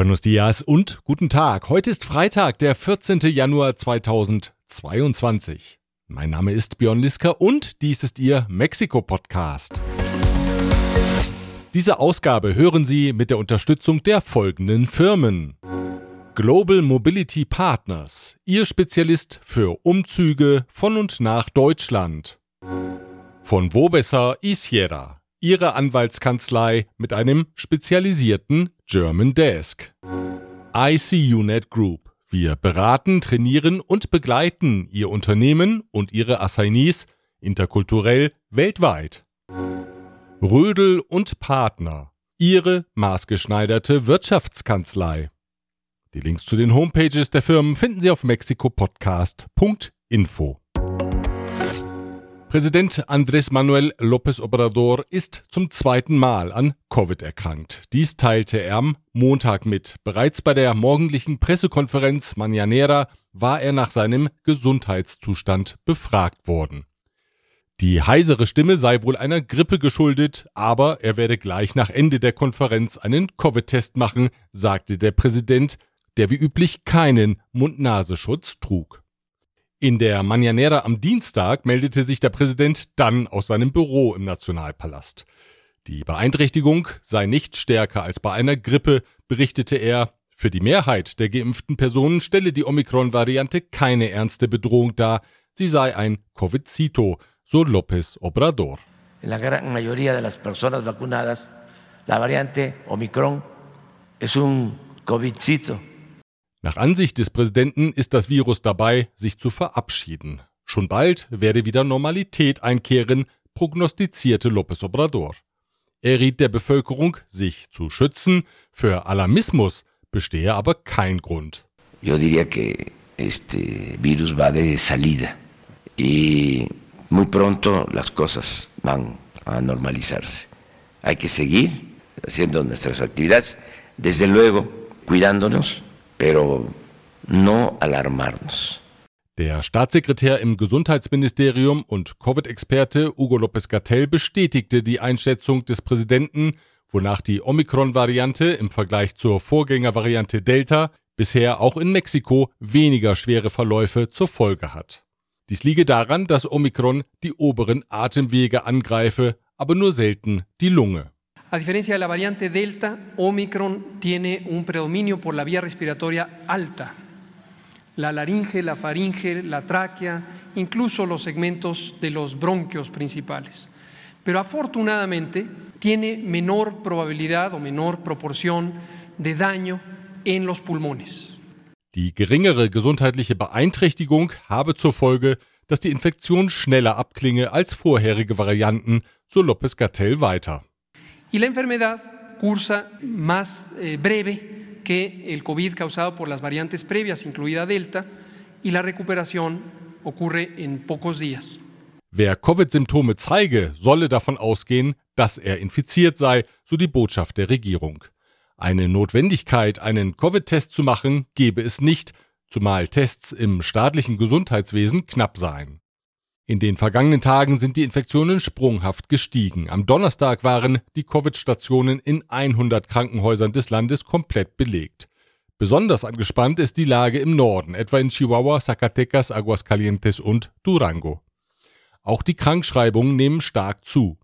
Buenos dias und guten Tag. Heute ist Freitag, der 14. Januar 2022. Mein Name ist Björn Liska und dies ist Ihr Mexiko-Podcast. Diese Ausgabe hören Sie mit der Unterstützung der folgenden Firmen. Global Mobility Partners, Ihr Spezialist für Umzüge von und nach Deutschland. Von Wobesser Isiera, Ihre Anwaltskanzlei mit einem spezialisierten German Desk. ICUNet Group. Wir beraten, trainieren und begleiten Ihr Unternehmen und Ihre Assignees interkulturell weltweit. Rödel und Partner. Ihre maßgeschneiderte Wirtschaftskanzlei. Die Links zu den Homepages der Firmen finden Sie auf mexikopodcast.info. Präsident Andrés Manuel López Obrador ist zum zweiten Mal an Covid erkrankt. Dies teilte er am Montag mit. Bereits bei der morgendlichen Pressekonferenz Mañanera war er nach seinem Gesundheitszustand befragt worden. Die heisere Stimme sei wohl einer Grippe geschuldet, aber er werde gleich nach Ende der Konferenz einen Covid-Test machen, sagte der Präsident, der wie üblich keinen Mund-Nasenschutz trug. In der Mañanera am Dienstag meldete sich der Präsident dann aus seinem Büro im Nationalpalast. Die Beeinträchtigung sei nicht stärker als bei einer Grippe, berichtete er. Für die Mehrheit der geimpften Personen stelle die Omikron-Variante keine ernste Bedrohung dar. Sie sei ein Covidcito, so López Obrador. En la gran mayoría de las personas vacunadas, la variante Omicron es un COVIDcito. Nach Ansicht des Präsidenten ist das Virus dabei, sich zu verabschieden. Schon bald werde wieder Normalität einkehren, prognostizierte López Obrador. Er riet der Bevölkerung, sich zu schützen, für Alarmismus bestehe aber kein Grund. Yo diría que este virus va de salida y muy pronto las cosas van a normalizarse. Hay que seguir haciendo nuestras actividades, desde luego cuidándonos, pero no alarmarnos. Der Staatssekretär im Gesundheitsministerium und Covid-Experte Hugo López Gatell bestätigte die Einschätzung des Präsidenten, wonach die Omikron-Variante im Vergleich zur Vorgängervariante Delta bisher auch in Mexiko weniger schwere Verläufe zur Folge hat. Dies liege daran, dass Omikron die oberen Atemwege angreife, aber nur selten die Lunge. A diferencia de la variante Delta, Omicron tiene un predominio por la vía respiratoria alta. La laringe, la faringe, la tráquea, incluso los segmentos de los bronquios principales. Pero afortunadamente tiene menor probabilidad o menor proporción de daño en los pulmones. Die geringere gesundheitliche Beeinträchtigung habe zur Folge, dass die Infektion schneller abklinge als vorherige Varianten, so López Gatell weiter. Y la enfermedad cursa más eh, breve que el COVID causado por las variantes previas, incluida Delta, y la recuperación ocurre en pocos días. Wer Covid-Symptome zeige, solle davon ausgehen, dass er infiziert sei, so die Botschaft der Regierung. Eine Notwendigkeit, einen Covid-Test zu machen, gebe es nicht, zumal Tests im staatlichen Gesundheitswesen knapp seien. In den vergangenen Tagen sind die Infektionen sprunghaft gestiegen. Am Donnerstag waren die Covid-Stationen in 100 Krankenhäusern des Landes komplett belegt. Besonders angespannt ist die Lage im Norden, etwa in Chihuahua, Zacatecas, Aguascalientes und Durango. Auch die Krankschreibungen nehmen stark zu.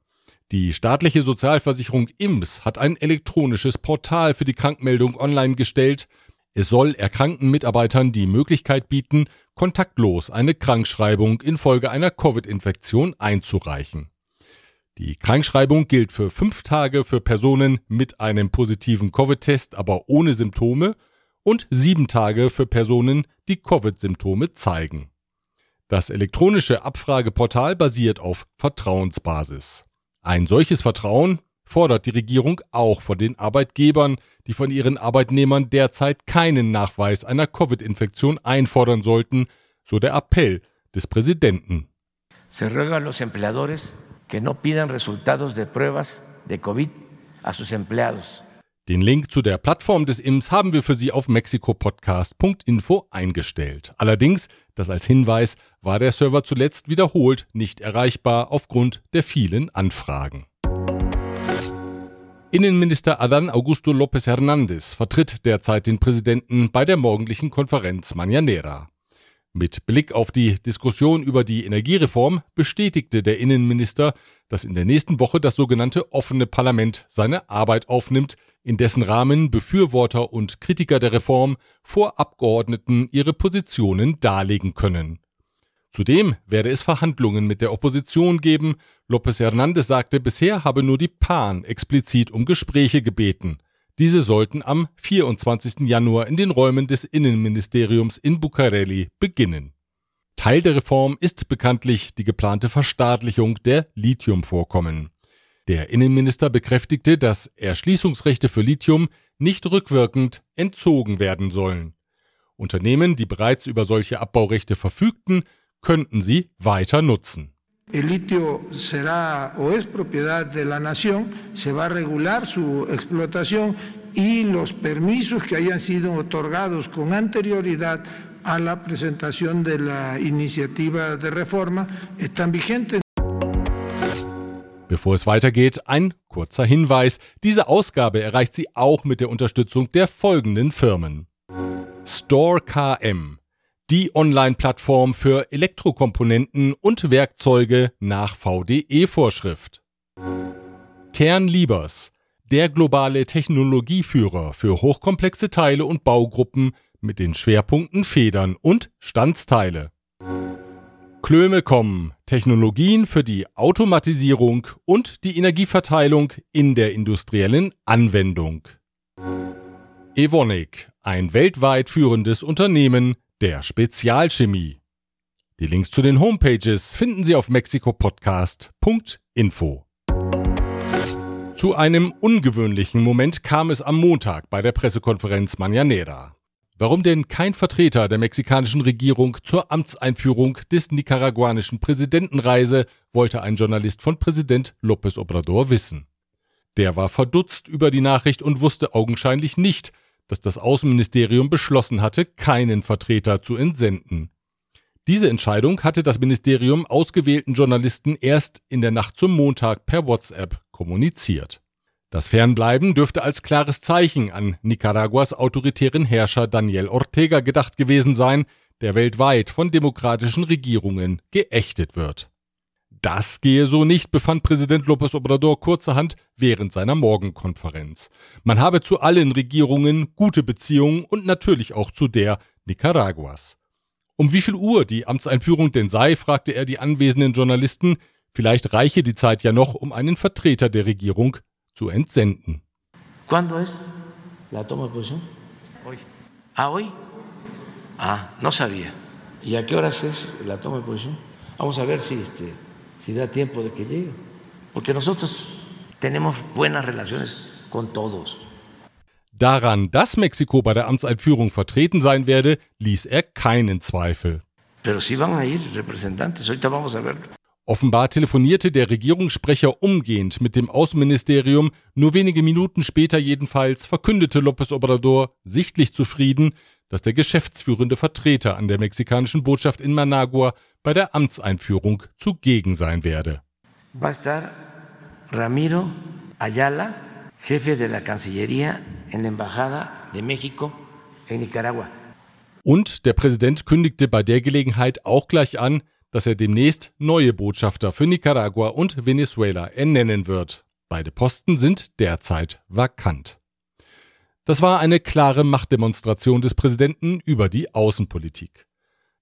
Die staatliche Sozialversicherung IMS hat ein elektronisches Portal für die Krankmeldung online gestellt. Es soll erkrankten Mitarbeitern die Möglichkeit bieten, kontaktlos eine Krankschreibung infolge einer Covid-Infektion einzureichen. Die Krankschreibung gilt für fünf Tage für Personen mit einem positiven Covid-Test, aber ohne Symptome und sieben Tage für Personen, die Covid-Symptome zeigen. Das elektronische Abfrageportal basiert auf Vertrauensbasis. Ein solches Vertrauen fordert die Regierung auch von den Arbeitgebern, die von ihren Arbeitnehmern derzeit keinen Nachweis einer Covid-Infektion einfordern sollten, so der Appell des Präsidenten. Se ruega a los empleadores que no pidan resultados de pruebas de COVID a sus empleados. Den Link zu der Plattform des IMS haben wir für Sie auf mexikopodcast.info eingestellt. Allerdings, das als Hinweis, war der Server zuletzt wiederholt nicht erreichbar aufgrund der vielen Anfragen. Innenminister Adán Augusto López Hernández vertritt derzeit den Präsidenten bei der morgendlichen Konferenz Mañanera. Mit Blick auf die Diskussion über die Energiereform bestätigte der Innenminister, dass in der nächsten Woche das sogenannte offene Parlament seine Arbeit aufnimmt, in dessen Rahmen Befürworter und Kritiker der Reform vor Abgeordneten ihre Positionen darlegen können. Zudem werde es Verhandlungen mit der Opposition geben. López Hernández sagte, bisher habe nur die PAN explizit um Gespräche gebeten. Diese sollten am 24. Januar in den Räumen des Innenministeriums in Bucareli beginnen. Teil der Reform ist bekanntlich die geplante Verstaatlichung der Lithiumvorkommen. Der Innenminister bekräftigte, dass Erschließungsrechte für Lithium nicht rückwirkend entzogen werden sollen. Unternehmen, die bereits über solche Abbaurechte verfügten, könnten sie weiter nutzen. El litio será o es propiedad de la nación, se va a regular su explotación y los permisos que hayan sido otorgados con anterioridad a la presentación de la iniciativa de reforma están vigentes. Bevor es weitergeht, ein kurzer Hinweis. Diese Ausgabe erreicht Sie auch mit der Unterstützung der folgenden Firmen. Store KM die Online-Plattform für Elektrokomponenten und Werkzeuge nach VDE-Vorschrift. Kernliebers, der globale Technologieführer für hochkomplexe Teile und Baugruppen mit den Schwerpunkten Federn und Standsteile. Klöme.com, Technologien für die Automatisierung und die Energieverteilung in der industriellen Anwendung. Evonik, ein weltweit führendes Unternehmen der Spezialchemie. Die Links zu den Homepages finden Sie auf mexikopodcast.info. Zu einem ungewöhnlichen Moment kam es am Montag bei der Pressekonferenz Mañanera. Warum denn kein Vertreter der mexikanischen Regierung zur Amtseinführung des nicaraguanischen Präsidenten reise, wollte ein Journalist von Präsident López Obrador wissen. Der war verdutzt über die Nachricht und wusste augenscheinlich nicht, dass das Außenministerium beschlossen hatte, keinen Vertreter zu entsenden. Diese Entscheidung hatte das Ministerium ausgewählten Journalisten erst in der Nacht zum Montag per WhatsApp kommuniziert. Das Fernbleiben dürfte als klares Zeichen an Nicaraguas autoritären Herrscher Daniel Ortega gedacht gewesen sein, der weltweit von demokratischen Regierungen geächtet wird. Das gehe so nicht, befand Präsident López Obrador kurzerhand während seiner Morgenkonferenz. Man habe zu allen Regierungen gute Beziehungen und natürlich auch zu der Nicaraguas. Um wie viel Uhr die Amtseinführung denn sei, fragte er die anwesenden Journalisten. Vielleicht reiche die Zeit ja noch, um einen Vertreter der Regierung zu entsenden. ¿Cuándo es la toma de posición? Hoy. Ah, hoy. Ah, no sabía. ¿Y a qué horas es la toma de posición? Vamos a ver si este si da tiempo de que llegue. Porque nosotros tenemos buenas relaciones con todos. Daran, dass Mexiko bei der Amtseinführung vertreten sein werde, ließ er keinen Zweifel. Pero sí van a ir representantes, ahorita vamos a verlo. Offenbar telefonierte der Regierungssprecher umgehend mit dem Außenministerium. Nur wenige Minuten später jedenfalls verkündete López Obrador, sichtlich zufrieden, dass der geschäftsführende Vertreter an der mexikanischen Botschaft in Managua bei der Amtseinführung zugegen sein werde. Va a estar Ramiro Ayala, jefe de la Cancillería en la Embajada de México en Nicaragua. Und der Präsident kündigte bei der Gelegenheit auch gleich an, dass er demnächst neue Botschafter für Nicaragua und Venezuela ernennen wird. Beide Posten sind derzeit vakant. Das war eine klare Machtdemonstration des Präsidenten über die Außenpolitik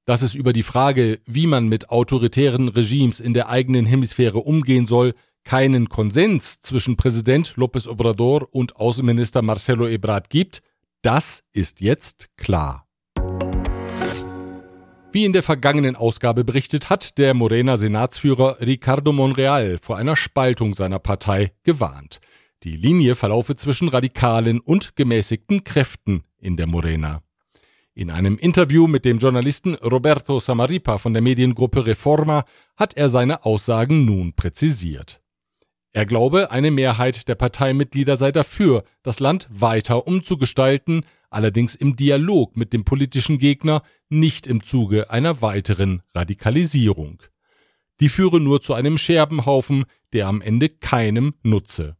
dass es über die Frage, wie man mit autoritären Regimes in der eigenen Hemisphäre umgehen soll, keinen Konsens zwischen Präsident López Obrador und Außenminister Marcelo Ebrard gibt, das ist jetzt klar. Wie in der vergangenen Ausgabe berichtet hat der Morena Senatsführer Ricardo Monreal vor einer Spaltung seiner Partei gewarnt. Die Linie verlaufe zwischen radikalen und gemäßigten Kräften in der Morena. In einem Interview mit dem Journalisten Roberto Samaripa von der Mediengruppe Reforma hat er seine Aussagen nun präzisiert. Er glaube, eine Mehrheit der Parteimitglieder sei dafür, das Land weiter umzugestalten, allerdings im Dialog mit dem politischen Gegner, nicht im Zuge einer weiteren Radikalisierung. Die führe nur zu einem Scherbenhaufen, der am Ende keinem nutze.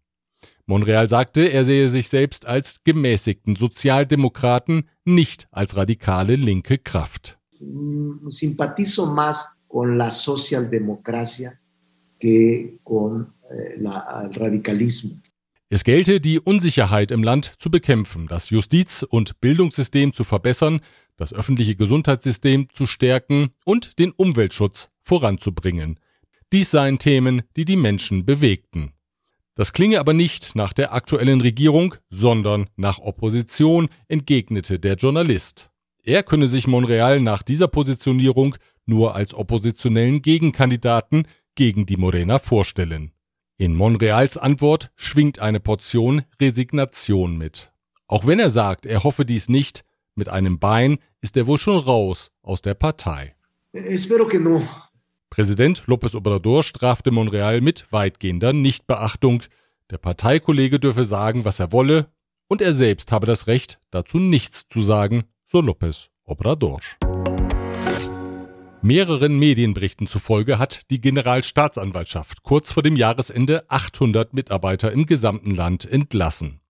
Monreal sagte, er sehe sich selbst als gemäßigten Sozialdemokraten, nicht als radikale linke Kraft. Simpatizo más con la socialdemocracia que con eh, el radicalismo. Es gelte, die Unsicherheit im Land zu bekämpfen, das Justiz- und Bildungssystem zu verbessern, das öffentliche Gesundheitssystem zu stärken und den Umweltschutz voranzubringen. Dies seien Themen, die die Menschen bewegten. Das klinge aber nicht nach der aktuellen Regierung, sondern nach Opposition, entgegnete der Journalist. Er könne sich Monreal nach dieser Positionierung nur als oppositionellen Gegenkandidaten gegen die Morena vorstellen. In Monreals Antwort schwingt eine Portion Resignation mit. Auch wenn er sagt, er hoffe dies nicht, mit einem Bein ist er wohl schon raus aus der Partei. Espero que no. Präsident López Obrador strafte Monreal mit weitgehender Nichtbeachtung. Der Parteikollege dürfe sagen, was er wolle, und er selbst habe das Recht, dazu nichts zu sagen, so López Obrador. Mehreren Medienberichten zufolge hat die Generalstaatsanwaltschaft kurz vor dem Jahresende 800 Mitarbeiter im gesamten Land entlassen.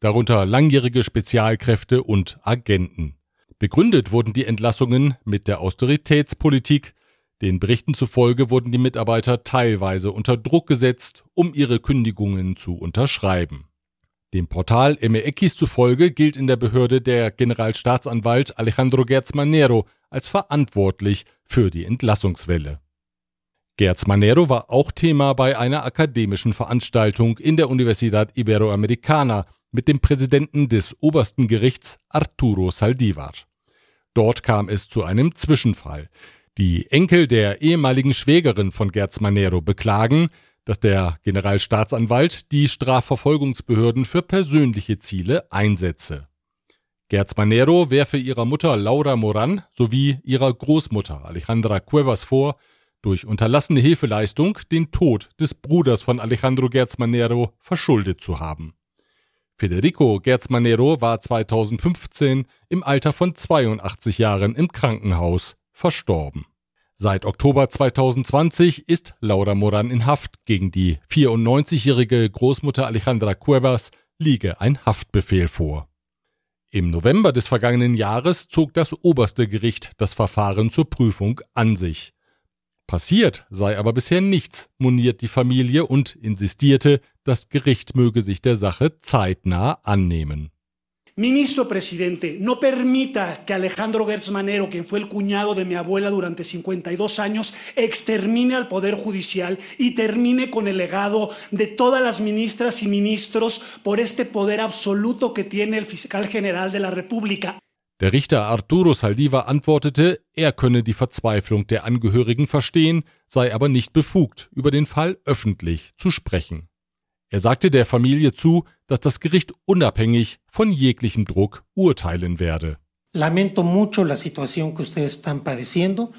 Darunter langjährige Spezialkräfte und Agenten. Begründet wurden die Entlassungen mit der Austeritätspolitik. Den Berichten zufolge wurden die Mitarbeiter teilweise unter Druck gesetzt, um ihre Kündigungen zu unterschreiben. Dem Portal MX zufolge gilt in der Behörde der Generalstaatsanwalt Alejandro Gertz Manero als verantwortlich für die Entlassungswelle. Gerz Manero war auch Thema bei einer akademischen Veranstaltung in der Universidad Iberoamericana mit dem Präsidenten des obersten Gerichts Arturo Saldivar. Dort kam es zu einem Zwischenfall. Die Enkel der ehemaligen Schwägerin von Gerz Manero beklagen, dass der Generalstaatsanwalt die Strafverfolgungsbehörden für persönliche Ziele einsetze. Gerz Manero werfe ihrer Mutter Laura Moran sowie ihrer Großmutter Alejandra Cuevas vor, durch unterlassene Hilfeleistung den Tod des Bruders von Alejandro Gerz Manero verschuldet zu haben. Federico Gerz Manero war 2015 im Alter von 82 Jahren im Krankenhaus verstorben. Seit Oktober 2020 ist Laura Moran in Haft. Gegen die 94-jährige Großmutter Alejandra Cuevas liege ein Haftbefehl vor. Im November des vergangenen Jahres zog das oberste Gericht das Verfahren zur Prüfung an sich. Passiert sei aber bisher nichts, moniert die Familie und insistierte, das Gericht möge sich der Sache zeitnah annehmen. Ministro presidente, no permita que Alejandro Gertz Manero, quien fue el cuñado de mi abuela durante 52 años, extermine al Poder Judicial y termine con el legado de todas las ministras y ministros por este poder absoluto que tiene el fiscal general de la República. Der Richter Arturo Saldiva antwortete, er könne die Verzweiflung der Angehörigen verstehen, sei aber nicht befugt, über den Fall öffentlich zu sprechen. Er sagte der Familie zu, dass das Gericht unabhängig von jeglichem Druck urteilen werde. Lamento mucho la situación que ustedes están padeciendo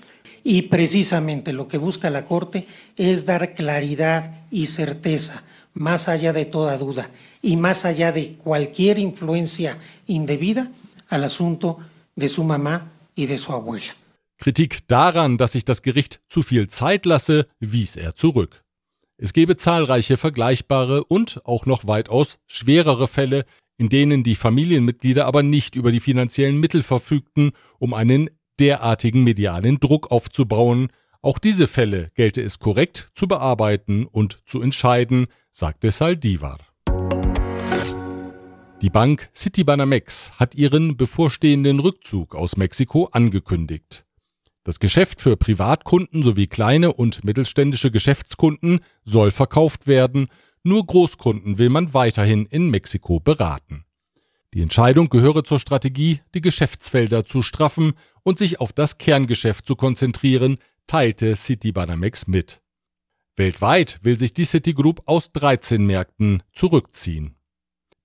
y precisamente lo que busca la Corte es dar claridad y certeza más allá de toda duda y más allá de cualquier influencia indebida al asunto de su mamá y de su abuela. Kritik daran, dass sich das Gericht zu viel Zeit lasse, wies er zurück. Es gebe zahlreiche vergleichbare und auch noch weitaus schwerere Fälle, in denen die Familienmitglieder aber nicht über die finanziellen Mittel verfügten, um einen derartigen medialen Druck aufzubauen. Auch diese Fälle gelte es korrekt zu bearbeiten und zu entscheiden, sagte Saldivar. Die Bank Citibanamex hat ihren bevorstehenden Rückzug aus Mexiko angekündigt. Das Geschäft für Privatkunden sowie kleine und mittelständische Geschäftskunden soll verkauft werden, nur Großkunden will man weiterhin in Mexiko beraten. Die Entscheidung gehöre zur Strategie, die Geschäftsfelder zu straffen und sich auf das Kerngeschäft zu konzentrieren, teilte Citibanamex mit. Weltweit will sich die Citigroup aus 13 Märkten zurückziehen.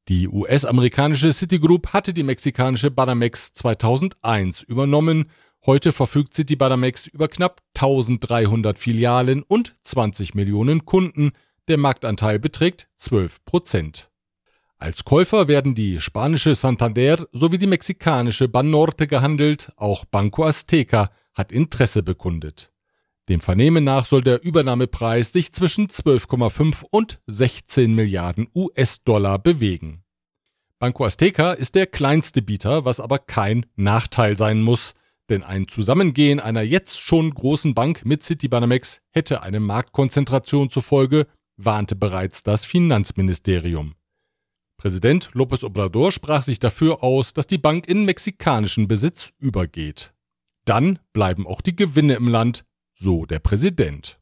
Die US-amerikanische Citigroup hatte die mexikanische Banamex 2001 übernommen Heute verfügt Citibanamex über knapp 1300 Filialen und 20 Millionen Kunden. Der Marktanteil beträgt 12 Prozent. Als Käufer werden die spanische Santander sowie die mexikanische Banorte gehandelt. Auch Banco Azteca hat Interesse bekundet. Dem Vernehmen nach soll der Übernahmepreis sich zwischen 12,5 und 16 Milliarden US-Dollar bewegen. Banco Azteca ist der kleinste Bieter, was aber kein Nachteil sein muss, denn ein Zusammengehen einer jetzt schon großen Bank mit Citibanamex hätte eine Marktkonzentration zur Folge, warnte bereits das Finanzministerium. Präsident López Obrador sprach sich dafür aus, dass die Bank in mexikanischen Besitz übergeht. Dann bleiben auch die Gewinne im Land, so der Präsident.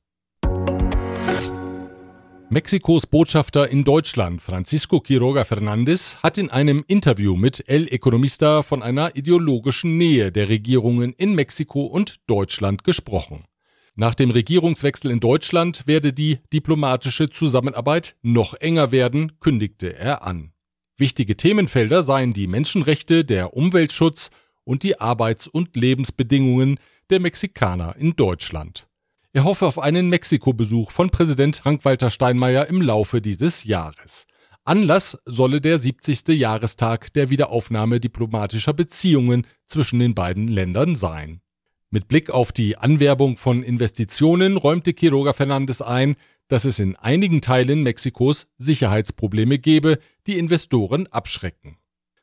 Mexikos Botschafter in Deutschland, Francisco Quiroga Fernández, hat in einem Interview mit El Economista von einer ideologischen Nähe der Regierungen in Mexiko und Deutschland gesprochen. Nach dem Regierungswechsel in Deutschland werde die diplomatische Zusammenarbeit noch enger werden, kündigte er an. Wichtige Themenfelder seien die Menschenrechte, der Umweltschutz und die Arbeits- und Lebensbedingungen der Mexikaner in Deutschland. Er hoffe auf einen Mexiko-Besuch von Präsident Frank-Walter Steinmeier im Laufe dieses Jahres. Anlass solle der 70. Jahrestag der Wiederaufnahme diplomatischer Beziehungen zwischen den beiden Ländern sein. Mit Blick auf die Anwerbung von Investitionen räumte Quiroga Fernandes ein, dass es in einigen Teilen Mexikos Sicherheitsprobleme gebe, die Investoren abschrecken.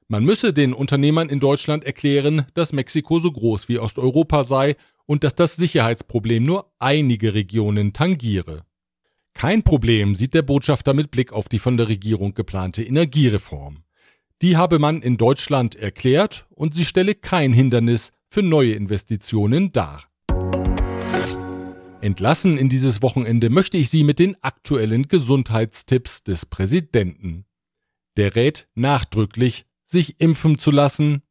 Man müsse den Unternehmern in Deutschland erklären, dass Mexiko so groß wie Osteuropa sei und dass das Sicherheitsproblem nur einige Regionen tangiere. Kein Problem sieht der Botschafter mit Blick auf die von der Regierung geplante Energiereform. Die habe man in Deutschland erklärt und sie stelle kein Hindernis für neue Investitionen dar. Entlassen in dieses Wochenende möchte ich Sie mit den aktuellen Gesundheitstipps des Präsidenten. Der rät nachdrücklich, sich impfen zu lassen.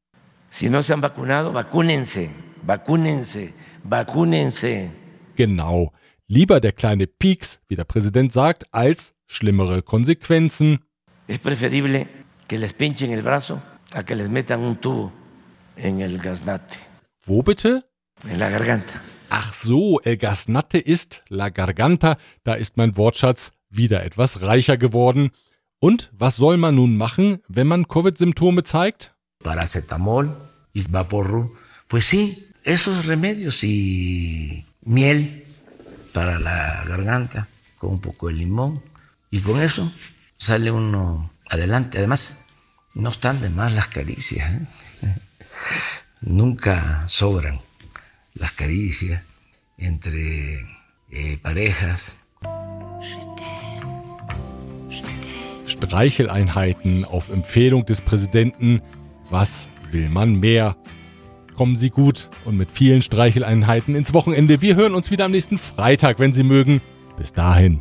Si no se han vacunado, vacúnense, vacúnense, vacúnense. Genau. Lieber der kleine Pieks, wie der Präsident sagt, als schlimmere Konsequenzen. Es preferible que les pinchen el brazo a que les metan un tubo en el gaznate, Wo bitte? en la garganta. Ach so, El Gasnate ist La Garganta. Da ist mein Wortschatz wieder etwas reicher geworden. Und was soll man nun machen, wenn man Covid-Symptome zeigt? Paracetamol vaporru. Pues sí, esos remedios y miel para la garganta con un poco de limón. Y con eso sale uno adelante. Además, no están de más las caricias. ¿eh? Nunca sobran las caricias entre eh, parejas. Streicheleinheiten auf Empfehlung des Präsidenten. Was will man mehr? Kommen Sie gut und mit vielen Streicheleinheiten ins Wochenende. Wir hören uns wieder am nächsten Freitag, wenn Sie mögen. Bis dahin.